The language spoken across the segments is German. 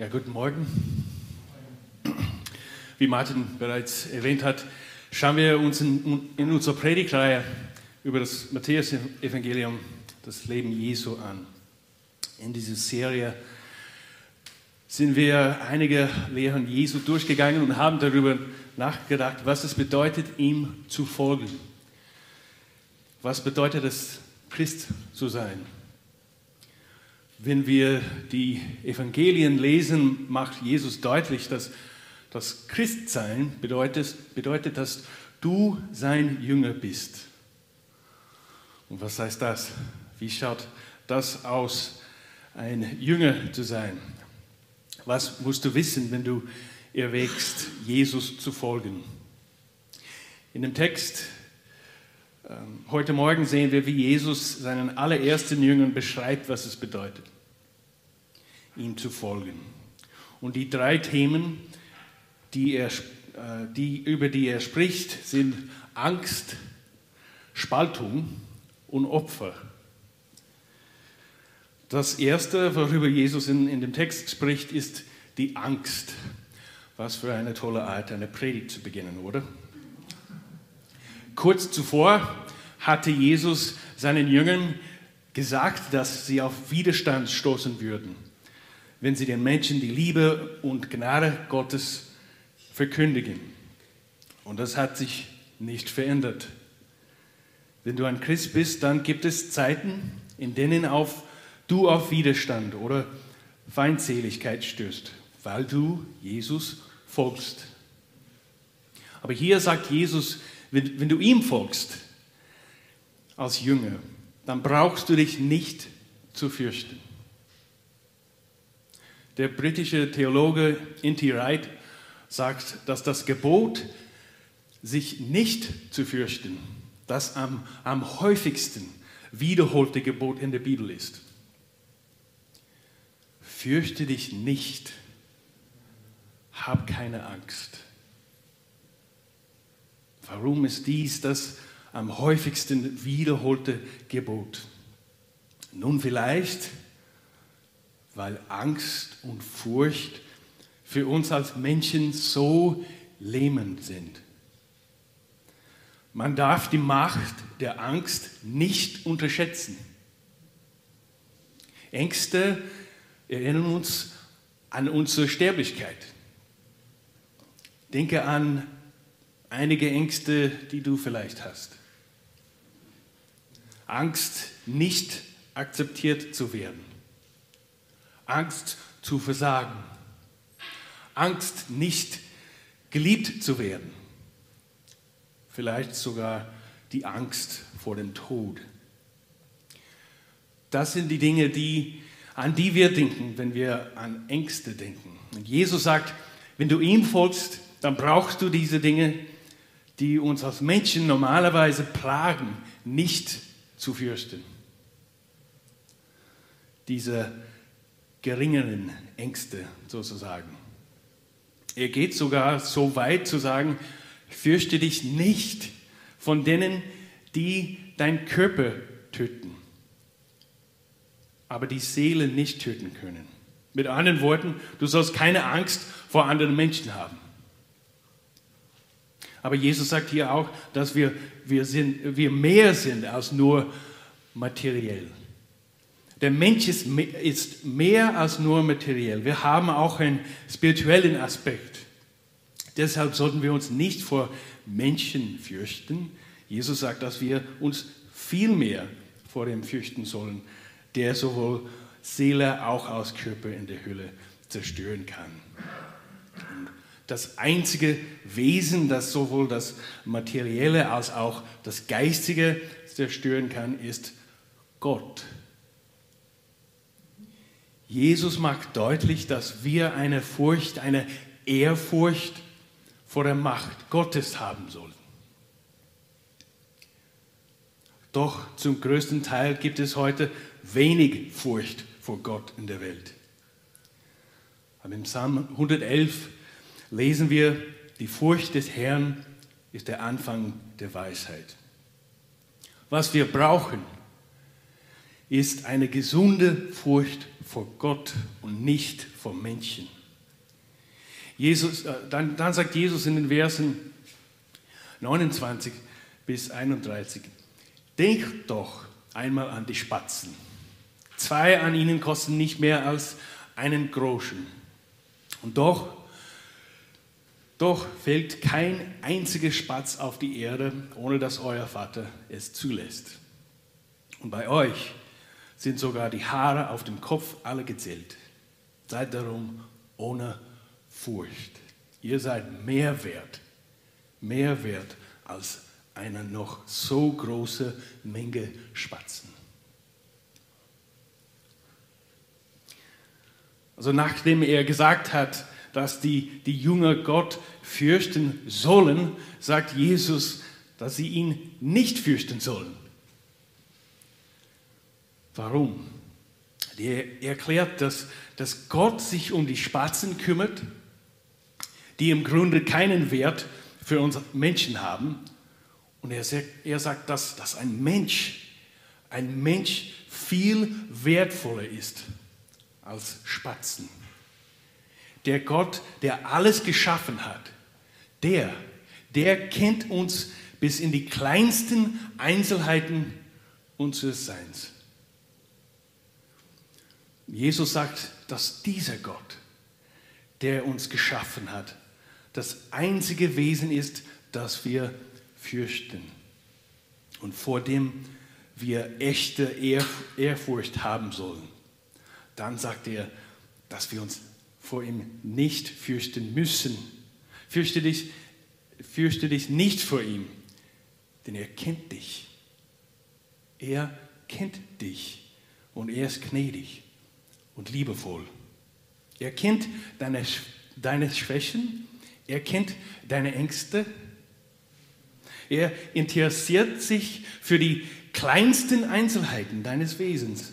Ja, guten Morgen. Wie Martin bereits erwähnt hat, schauen wir uns in, in unserer Predigtreihe über das Matthäus-Evangelium, das Leben Jesu an. In dieser Serie sind wir einige Lehren Jesu durchgegangen und haben darüber nachgedacht, was es bedeutet, ihm zu folgen. Was bedeutet es, Christ zu sein? Wenn wir die Evangelien lesen, macht Jesus deutlich, dass das Christsein bedeutet, bedeutet, dass du sein Jünger bist. Und was heißt das? Wie schaut das aus, ein Jünger zu sein? Was musst du wissen, wenn du erwägst, Jesus zu folgen? In dem Text heute Morgen sehen wir, wie Jesus seinen allerersten Jüngern beschreibt, was es bedeutet, ihm zu folgen. Und die drei Themen, die er, äh, die, über die er spricht, sind Angst, Spaltung und Opfer. Das erste, worüber Jesus in, in dem Text spricht, ist die Angst. Was für eine tolle Art, eine Predigt zu beginnen, oder? Kurz zuvor hatte Jesus seinen Jüngern gesagt, dass sie auf Widerstand stoßen würden, wenn sie den Menschen die Liebe und Gnade Gottes verkündigen. Und das hat sich nicht verändert. Wenn du ein Christ bist, dann gibt es Zeiten, in denen auf, du auf Widerstand oder Feindseligkeit stößt, weil du Jesus folgst. Aber hier sagt Jesus, wenn, wenn du ihm folgst als Jünger, dann brauchst du dich nicht zu fürchten. Der britische Theologe Inti Wright sagt, dass das Gebot, sich nicht zu fürchten, das am, am häufigsten wiederholte Gebot in der Bibel ist. Fürchte dich nicht, hab keine Angst. Warum ist dies das am häufigsten wiederholte Gebot? Nun vielleicht, weil Angst und Furcht für uns als Menschen so lähmend sind. Man darf die Macht der Angst nicht unterschätzen. Ängste erinnern uns an unsere Sterblichkeit. Denke an einige Ängste, die du vielleicht hast. Angst, nicht akzeptiert zu werden. Angst zu versagen. Angst, nicht geliebt zu werden. Vielleicht sogar die Angst vor dem Tod. Das sind die Dinge, die, an die wir denken, wenn wir an Ängste denken. Und Jesus sagt, wenn du ihm folgst, dann brauchst du diese Dinge die uns als Menschen normalerweise plagen, nicht zu fürchten. Diese geringeren Ängste sozusagen. Er geht sogar so weit zu sagen, fürchte dich nicht von denen, die dein Körper töten, aber die Seele nicht töten können. Mit anderen Worten, du sollst keine Angst vor anderen Menschen haben. Aber Jesus sagt hier auch, dass wir, wir, sind, wir mehr sind als nur materiell. Der Mensch ist, ist mehr als nur materiell. Wir haben auch einen spirituellen Aspekt. Deshalb sollten wir uns nicht vor Menschen fürchten. Jesus sagt, dass wir uns viel mehr vor dem fürchten sollen, der sowohl Seele auch als Körper in der Hölle zerstören kann das einzige Wesen, das sowohl das Materielle als auch das Geistige zerstören kann, ist Gott. Jesus macht deutlich, dass wir eine Furcht, eine Ehrfurcht vor der Macht Gottes haben sollten. Doch zum größten Teil gibt es heute wenig Furcht vor Gott in der Welt. Aber im Psalm 111 lesen wir, die Furcht des Herrn ist der Anfang der Weisheit. Was wir brauchen, ist eine gesunde Furcht vor Gott und nicht vor Menschen. Jesus, äh, dann, dann sagt Jesus in den Versen 29 bis 31, denkt doch einmal an die Spatzen. Zwei an ihnen kosten nicht mehr als einen Groschen. Und doch, doch fällt kein einziger Spatz auf die Erde, ohne dass euer Vater es zulässt. Und bei euch sind sogar die Haare auf dem Kopf alle gezählt. Seid darum ohne Furcht. Ihr seid mehr wert, mehr wert als eine noch so große Menge Spatzen. Also nachdem er gesagt hat, dass die, die Jünger Gott fürchten sollen, sagt Jesus, dass sie ihn nicht fürchten sollen. Warum? Er erklärt, dass, dass Gott sich um die Spatzen kümmert, die im Grunde keinen Wert für uns Menschen haben. Und er sagt, er sagt dass, dass ein Mensch, ein Mensch viel wertvoller ist als Spatzen. Der Gott, der alles geschaffen hat, der, der kennt uns bis in die kleinsten Einzelheiten unseres Seins. Jesus sagt, dass dieser Gott, der uns geschaffen hat, das einzige Wesen ist, das wir fürchten und vor dem wir echte Ehrfurcht haben sollen. Dann sagt er, dass wir uns vor ihm nicht fürchten müssen. Fürchte dich, fürchte dich nicht vor ihm, denn er kennt dich. Er kennt dich und er ist gnädig und liebevoll. Er kennt deine, deine Schwächen, er kennt deine Ängste. Er interessiert sich für die kleinsten Einzelheiten deines Wesens,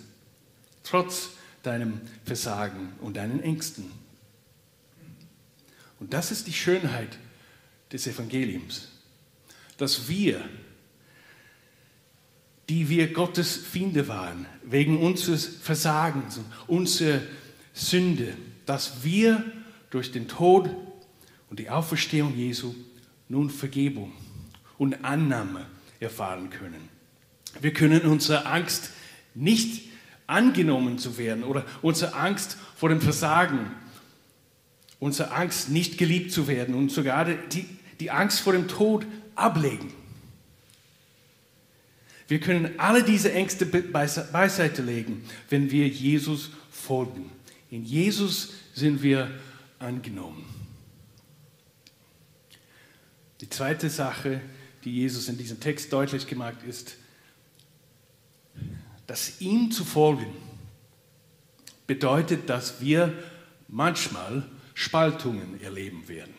trotz deinem Versagen und deinen Ängsten. Und das ist die Schönheit des Evangeliums, dass wir, die wir Gottes Finde waren, wegen unseres Versagens, unserer Sünde, dass wir durch den Tod und die Auferstehung Jesu nun Vergebung und Annahme erfahren können. Wir können unsere Angst nicht angenommen zu werden oder unsere Angst vor dem Versagen, unsere Angst nicht geliebt zu werden und sogar die, die Angst vor dem Tod ablegen. Wir können alle diese Ängste beiseite legen, wenn wir Jesus folgen. In Jesus sind wir angenommen. Die zweite Sache, die Jesus in diesem Text deutlich gemacht ist, dass ihm zu folgen bedeutet, dass wir manchmal Spaltungen erleben werden.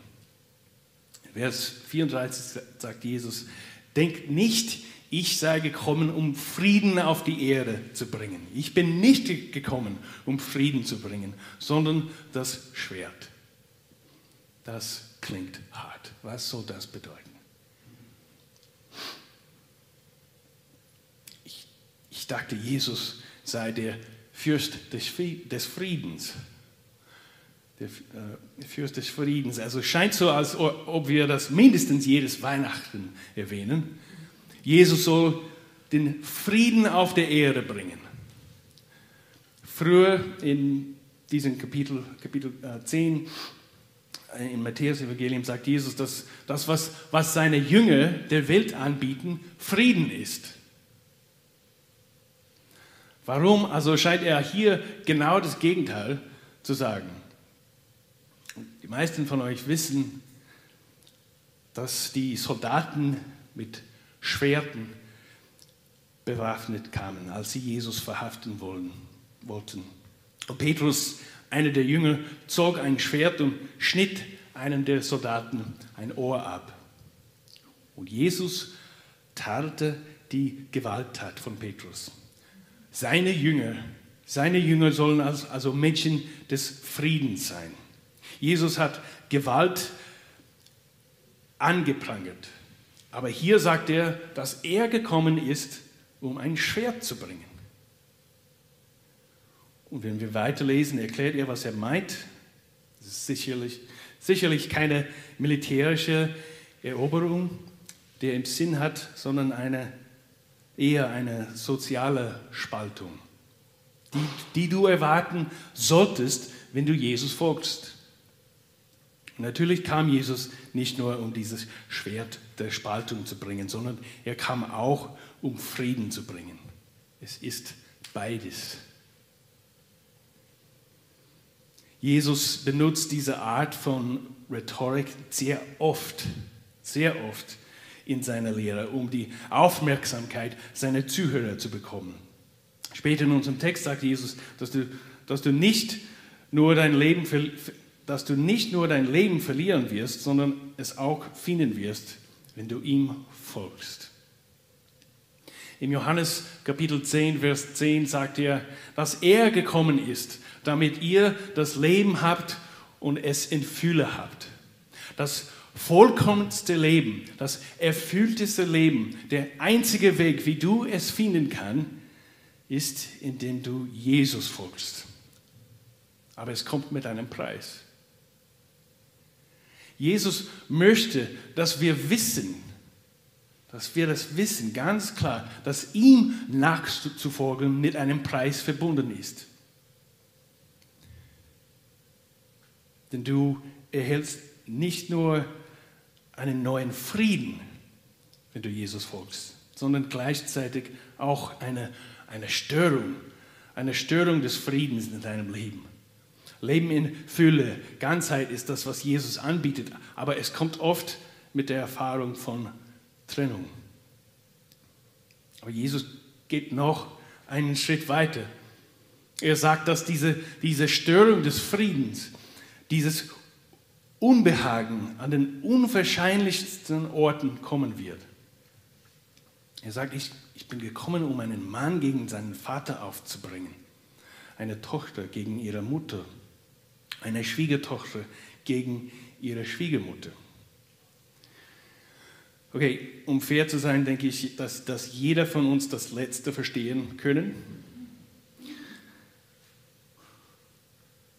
Vers 34 sagt Jesus, denkt nicht, ich sei gekommen, um Frieden auf die Erde zu bringen. Ich bin nicht gekommen, um Frieden zu bringen, sondern das Schwert. Das klingt hart. Was soll das bedeuten? Ich, ich dachte, Jesus sei der Fürst des Friedens. Der äh, Fürst des Friedens. Also scheint so, als ob wir das mindestens jedes Weihnachten erwähnen. Jesus soll den Frieden auf der Erde bringen. Früher in diesem Kapitel, Kapitel 10 äh, im Matthäus-Evangelium sagt Jesus, dass das, was, was seine Jünger der Welt anbieten, Frieden ist. Warum? Also scheint er hier genau das Gegenteil zu sagen. Die meisten von euch wissen, dass die Soldaten mit Schwerten bewaffnet kamen, als sie Jesus verhaften wollen, wollten. Und Petrus einer der Jünger zog ein Schwert und schnitt einem der Soldaten ein Ohr ab. Und Jesus tarnte die Gewalttat von Petrus. Seine Jünger, seine Jünger sollen also Menschen des Friedens sein. Jesus hat Gewalt angeprangert. Aber hier sagt er, dass er gekommen ist, um ein Schwert zu bringen. Und wenn wir weiterlesen, erklärt er, was er meint. Das ist sicherlich, sicherlich keine militärische Eroberung, die er im Sinn hat, sondern eine, eher eine soziale Spaltung, die, die du erwarten solltest, wenn du Jesus folgst. Natürlich kam Jesus nicht nur, um dieses Schwert der Spaltung zu bringen, sondern er kam auch, um Frieden zu bringen. Es ist beides. Jesus benutzt diese Art von Rhetorik sehr oft, sehr oft in seiner Lehre, um die Aufmerksamkeit seiner Zuhörer zu bekommen. Später in unserem Text sagt Jesus, dass du, dass du nicht nur dein Leben dass du nicht nur dein Leben verlieren wirst, sondern es auch finden wirst, wenn du ihm folgst. Im Johannes Kapitel 10, Vers 10 sagt er, dass er gekommen ist, damit ihr das Leben habt und es in Fülle habt. Das vollkommenste Leben, das erfüllteste Leben, der einzige Weg, wie du es finden kannst, ist, indem du Jesus folgst. Aber es kommt mit einem Preis. Jesus möchte, dass wir wissen, dass wir das wissen, ganz klar, dass ihm nachzufolgen mit einem Preis verbunden ist. Denn du erhältst nicht nur einen neuen Frieden, wenn du Jesus folgst, sondern gleichzeitig auch eine, eine Störung, eine Störung des Friedens in deinem Leben. Leben in Fülle, Ganzheit ist das, was Jesus anbietet, aber es kommt oft mit der Erfahrung von Trennung. Aber Jesus geht noch einen Schritt weiter. Er sagt, dass diese, diese Störung des Friedens, dieses Unbehagen an den unwahrscheinlichsten Orten kommen wird. Er sagt, ich, ich bin gekommen, um einen Mann gegen seinen Vater aufzubringen, eine Tochter gegen ihre Mutter eine Schwiegertochter gegen ihre Schwiegermutter. Okay, um fair zu sein, denke ich, dass, dass jeder von uns das Letzte verstehen können.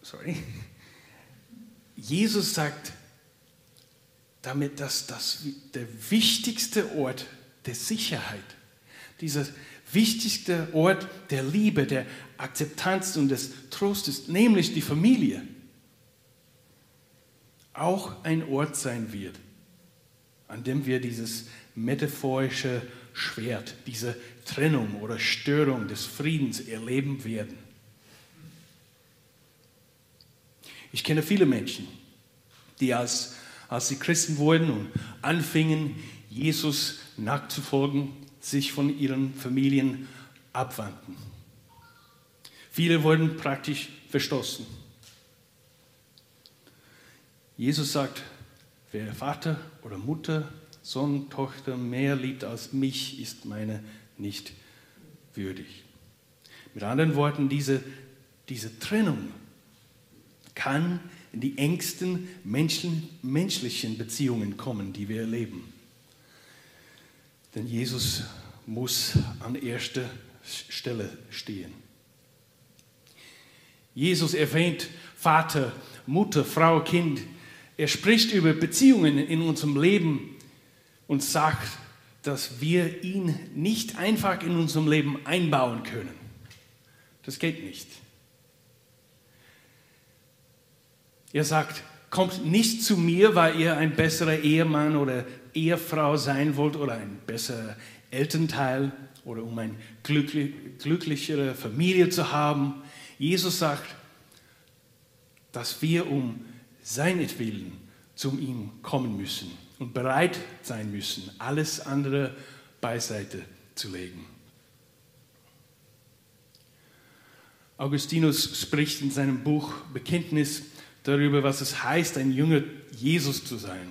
Sorry. Jesus sagt damit, dass das der wichtigste Ort der Sicherheit, dieser wichtigste Ort der Liebe, der Akzeptanz und des Trostes, nämlich die Familie, auch ein Ort sein wird, an dem wir dieses metaphorische Schwert, diese Trennung oder Störung des Friedens erleben werden. Ich kenne viele Menschen, die als, als sie Christen wurden und anfingen, Jesus nachzufolgen, sich von ihren Familien abwandten. Viele wurden praktisch verstoßen. Jesus sagt, wer Vater oder Mutter, Sohn, Tochter mehr liebt als mich, ist meine nicht würdig. Mit anderen Worten, diese, diese Trennung kann in die engsten Menschen, menschlichen Beziehungen kommen, die wir erleben. Denn Jesus muss an erster Stelle stehen. Jesus erwähnt Vater, Mutter, Frau, Kind er spricht über Beziehungen in unserem Leben und sagt, dass wir ihn nicht einfach in unserem Leben einbauen können. Das geht nicht. Er sagt, kommt nicht zu mir, weil ihr ein besserer Ehemann oder Ehefrau sein wollt oder ein besserer Elternteil oder um eine glücklichere Familie zu haben. Jesus sagt, dass wir um seinetwillen zu ihm kommen müssen und bereit sein müssen, alles andere beiseite zu legen. Augustinus spricht in seinem Buch Bekenntnis darüber, was es heißt, ein Jünger Jesus zu sein.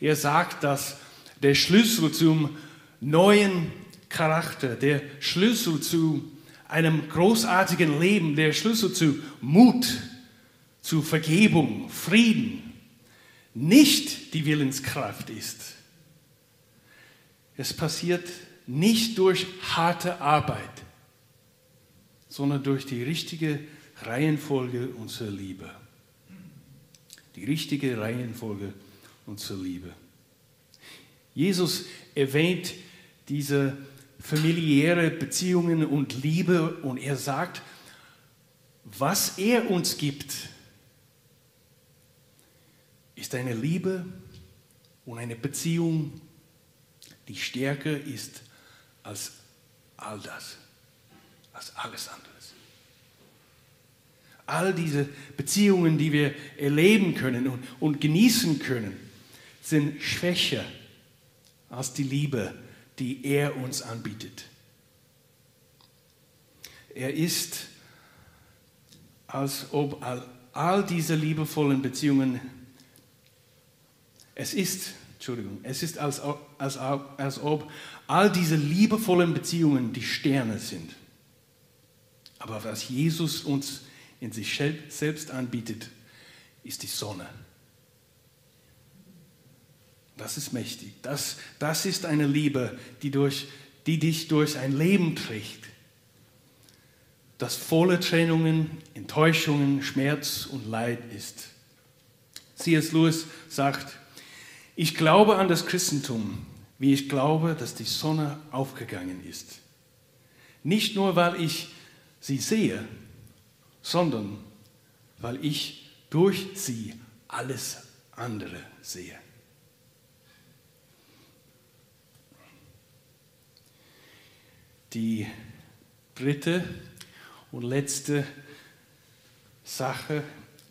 Er sagt, dass der Schlüssel zum neuen Charakter, der Schlüssel zu einem großartigen Leben, der Schlüssel zu Mut, zu Vergebung, Frieden, nicht die Willenskraft ist. Es passiert nicht durch harte Arbeit, sondern durch die richtige Reihenfolge unserer Liebe. Die richtige Reihenfolge unserer Liebe. Jesus erwähnt diese familiäre Beziehungen und Liebe und er sagt, was er uns gibt, ist eine Liebe und eine Beziehung, die stärker ist als all das, als alles andere. All diese Beziehungen, die wir erleben können und, und genießen können, sind schwächer als die Liebe, die er uns anbietet. Er ist, als ob all, all diese liebevollen Beziehungen, es ist, Entschuldigung, es ist, als, als, als ob all diese liebevollen Beziehungen die Sterne sind. Aber was Jesus uns in sich selbst anbietet, ist die Sonne. Das ist mächtig. Das, das ist eine Liebe, die, durch, die dich durch ein Leben trägt, das voller Trennungen, Enttäuschungen, Schmerz und Leid ist. C.S. Lewis sagt, ich glaube an das Christentum, wie ich glaube, dass die Sonne aufgegangen ist. Nicht nur, weil ich sie sehe, sondern weil ich durch sie alles andere sehe. Die dritte und letzte Sache,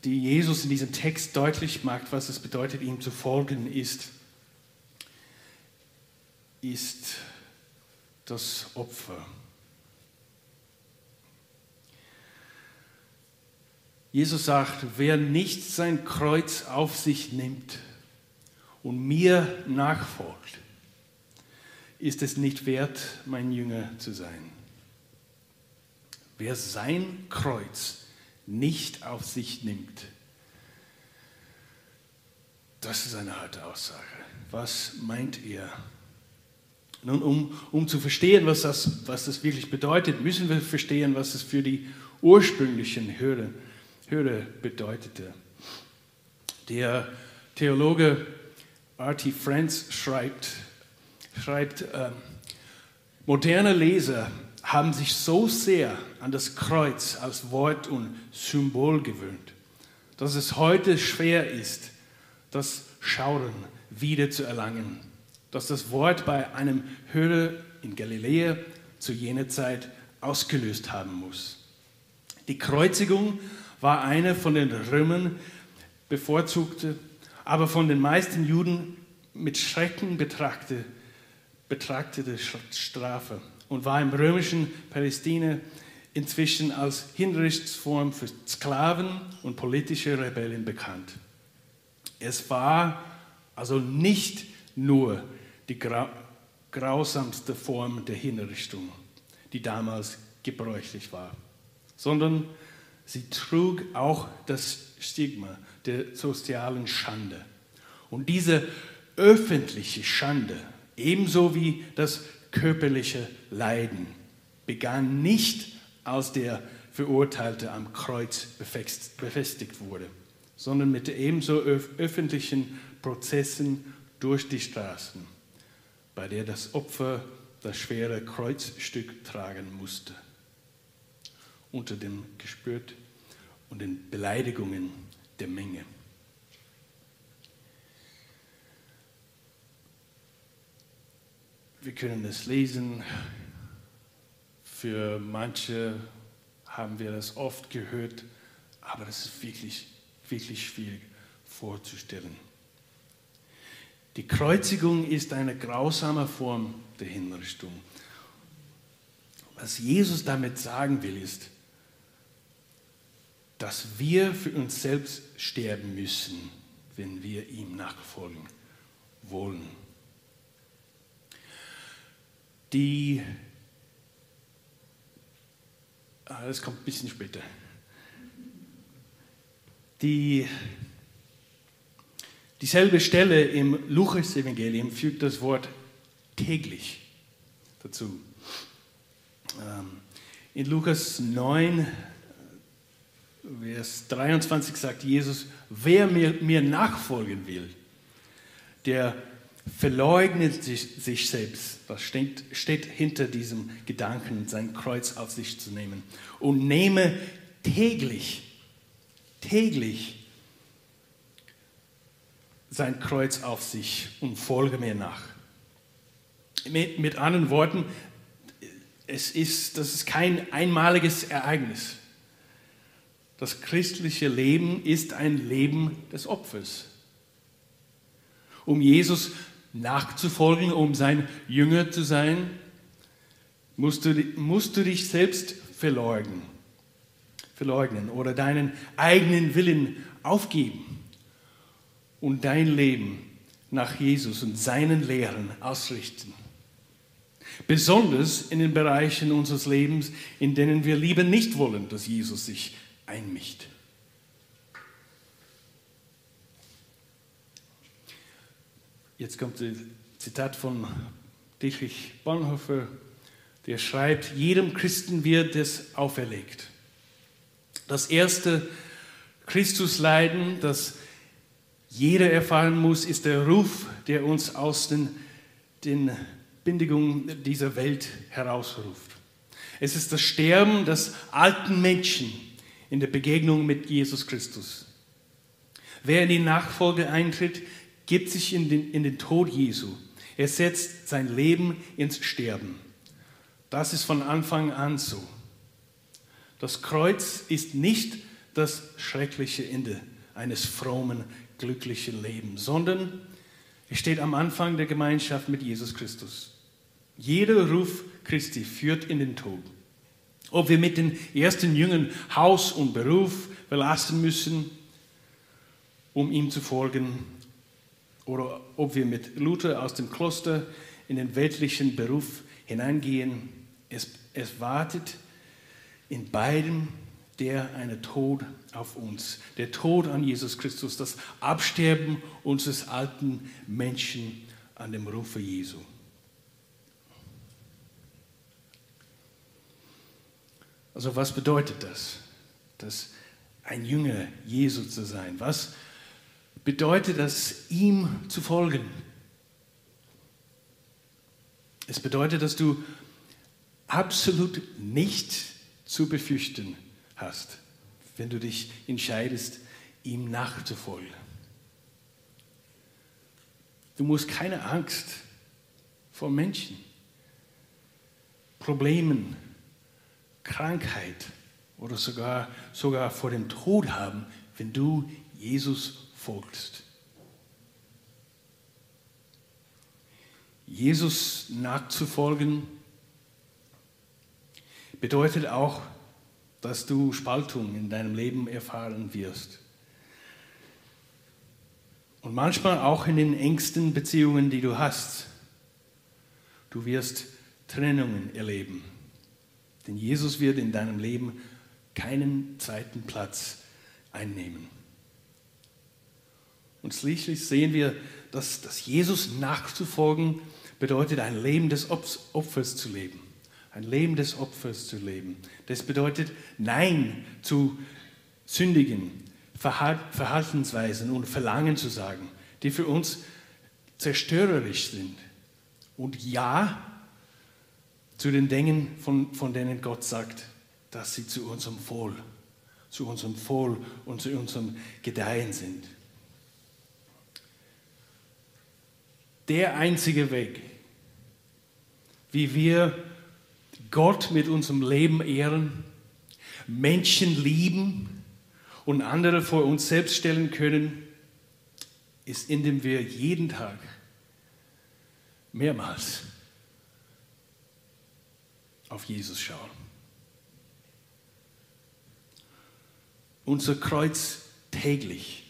die Jesus in diesem Text deutlich macht, was es bedeutet, ihm zu folgen, ist, ist das Opfer. Jesus sagt, wer nicht sein Kreuz auf sich nimmt und mir nachfolgt, ist es nicht wert, mein Jünger zu sein. Wer sein Kreuz nicht auf sich nimmt, das ist eine harte Aussage. Was meint ihr? Nun, um, um zu verstehen, was das, was das wirklich bedeutet, müssen wir verstehen, was es für die ursprünglichen Hörer Höre bedeutete. Der Theologe R.T. Friends schreibt, schreibt äh, moderne Leser haben sich so sehr an das Kreuz als Wort und Symbol gewöhnt, dass es heute schwer ist, das Schauen wieder zu erlangen, dass das Wort bei einem Hörer in Galiläa zu jener Zeit ausgelöst haben muss. Die Kreuzigung war eine von den Römern bevorzugte, aber von den meisten Juden mit Schrecken betrachtete, betrachtete Strafe und war im römischen Palästina inzwischen als Hinrichtsform für Sklaven und politische Rebellen bekannt. Es war also nicht nur die grausamste Form der Hinrichtung, die damals gebräuchlich war, sondern Sie trug auch das Stigma der sozialen Schande. Und diese öffentliche Schande, ebenso wie das körperliche Leiden, begann nicht, als der Verurteilte am Kreuz befestigt wurde, sondern mit ebenso öffentlichen Prozessen durch die Straßen, bei der das Opfer das schwere Kreuzstück tragen musste unter dem Gespürt und den Beleidigungen der Menge. Wir können es lesen. Für manche haben wir das oft gehört, aber das ist wirklich, wirklich schwierig vorzustellen. Die Kreuzigung ist eine grausame Form der Hinrichtung. Was Jesus damit sagen will, ist, dass wir für uns selbst sterben müssen, wenn wir ihm nachfolgen wollen. Die, ah, das kommt ein bisschen später. Die, dieselbe Stelle im Lukas-Evangelium fügt das Wort täglich dazu. Ähm, In Lukas 9, Vers 23 sagt Jesus, wer mir, mir nachfolgen will, der verleugnet sich, sich selbst. Was steht, steht hinter diesem Gedanken, sein Kreuz auf sich zu nehmen? Und nehme täglich, täglich sein Kreuz auf sich und folge mir nach. Mit, mit anderen Worten, es ist, das ist kein einmaliges Ereignis. Das christliche Leben ist ein Leben des Opfers. Um Jesus nachzufolgen, um sein Jünger zu sein, musst du, musst du dich selbst verleugnen, verleugnen oder deinen eigenen Willen aufgeben und dein Leben nach Jesus und seinen Lehren ausrichten. Besonders in den Bereichen unseres Lebens, in denen wir lieber nicht wollen, dass Jesus sich einmischt. Jetzt kommt das Zitat von Dietrich Bonhoeffer, der schreibt, jedem Christen wird es auferlegt. Das erste Christusleiden, das jeder erfahren muss, ist der Ruf, der uns aus den, den Bindigungen dieser Welt herausruft. Es ist das Sterben des alten Menschen in der Begegnung mit Jesus Christus. Wer in die Nachfolge eintritt, gibt sich in den, in den Tod Jesu. Er setzt sein Leben ins Sterben. Das ist von Anfang an so. Das Kreuz ist nicht das schreckliche Ende eines frommen, glücklichen Lebens, sondern es steht am Anfang der Gemeinschaft mit Jesus Christus. Jeder Ruf Christi führt in den Tod. Ob wir mit den ersten Jüngern Haus und Beruf verlassen müssen, um ihm zu folgen, oder ob wir mit Luther aus dem Kloster in den weltlichen Beruf hineingehen, es, es wartet in beidem der eine Tod auf uns, der Tod an Jesus Christus, das Absterben unseres alten Menschen an dem Rufe Jesu. Also was bedeutet das, dass ein Jünger Jesu zu sein? Was bedeutet das, ihm zu folgen? Es bedeutet, dass du absolut nicht zu befürchten hast, wenn du dich entscheidest, ihm nachzufolgen. Du musst keine Angst vor Menschen, Problemen, Krankheit oder sogar, sogar vor dem Tod haben, wenn du Jesus folgst. Jesus nachzufolgen bedeutet auch, dass du Spaltung in deinem Leben erfahren wirst. Und manchmal auch in den engsten Beziehungen, die du hast. Du wirst Trennungen erleben. Denn Jesus wird in deinem Leben keinen zweiten Platz einnehmen. Und schließlich sehen wir, dass, dass Jesus nachzufolgen bedeutet, ein Leben des Opfers zu leben. Ein Leben des Opfers zu leben. Das bedeutet, Nein zu sündigen, Verhaltensweisen und Verlangen zu sagen, die für uns zerstörerisch sind. Und Ja zu den Dingen, von, von denen Gott sagt, dass sie zu unserem Wohl, zu unserem Wohl und zu unserem Gedeihen sind. Der einzige Weg, wie wir Gott mit unserem Leben ehren, Menschen lieben und andere vor uns selbst stellen können, ist, indem wir jeden Tag mehrmals auf Jesus schauen. Unser Kreuz täglich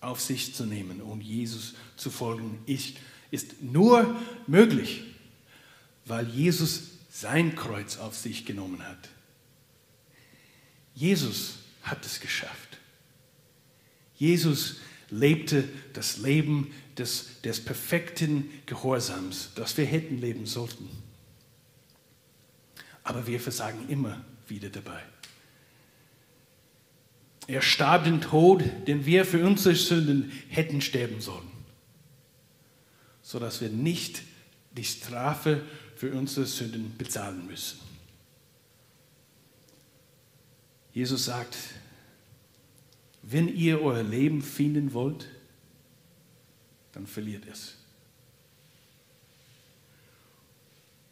auf sich zu nehmen und Jesus zu folgen, ist, ist nur möglich, weil Jesus sein Kreuz auf sich genommen hat. Jesus hat es geschafft. Jesus lebte das Leben des, des perfekten Gehorsams, das wir hätten leben sollten. Aber wir versagen immer wieder dabei. Er starb den Tod, den wir für unsere Sünden hätten sterben sollen, sodass wir nicht die Strafe für unsere Sünden bezahlen müssen. Jesus sagt, wenn ihr euer Leben finden wollt, dann verliert es.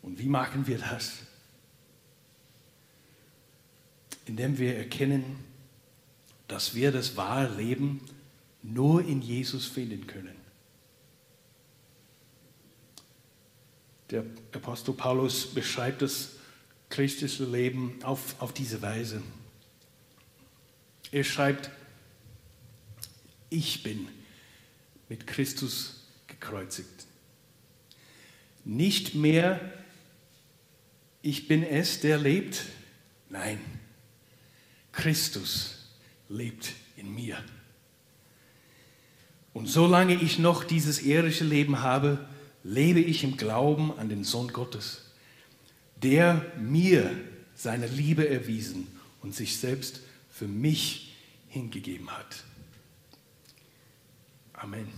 Und wie machen wir das? Indem wir erkennen, dass wir das wahre Leben nur in Jesus finden können. Der Apostel Paulus beschreibt das christliche Leben auf, auf diese Weise. Er schreibt, ich bin mit Christus gekreuzigt. Nicht mehr ich bin es, der lebt. Nein, Christus lebt in mir. Und solange ich noch dieses irdische Leben habe, lebe ich im Glauben an den Sohn Gottes, der mir seine Liebe erwiesen und sich selbst für mich hingegeben hat. Amen.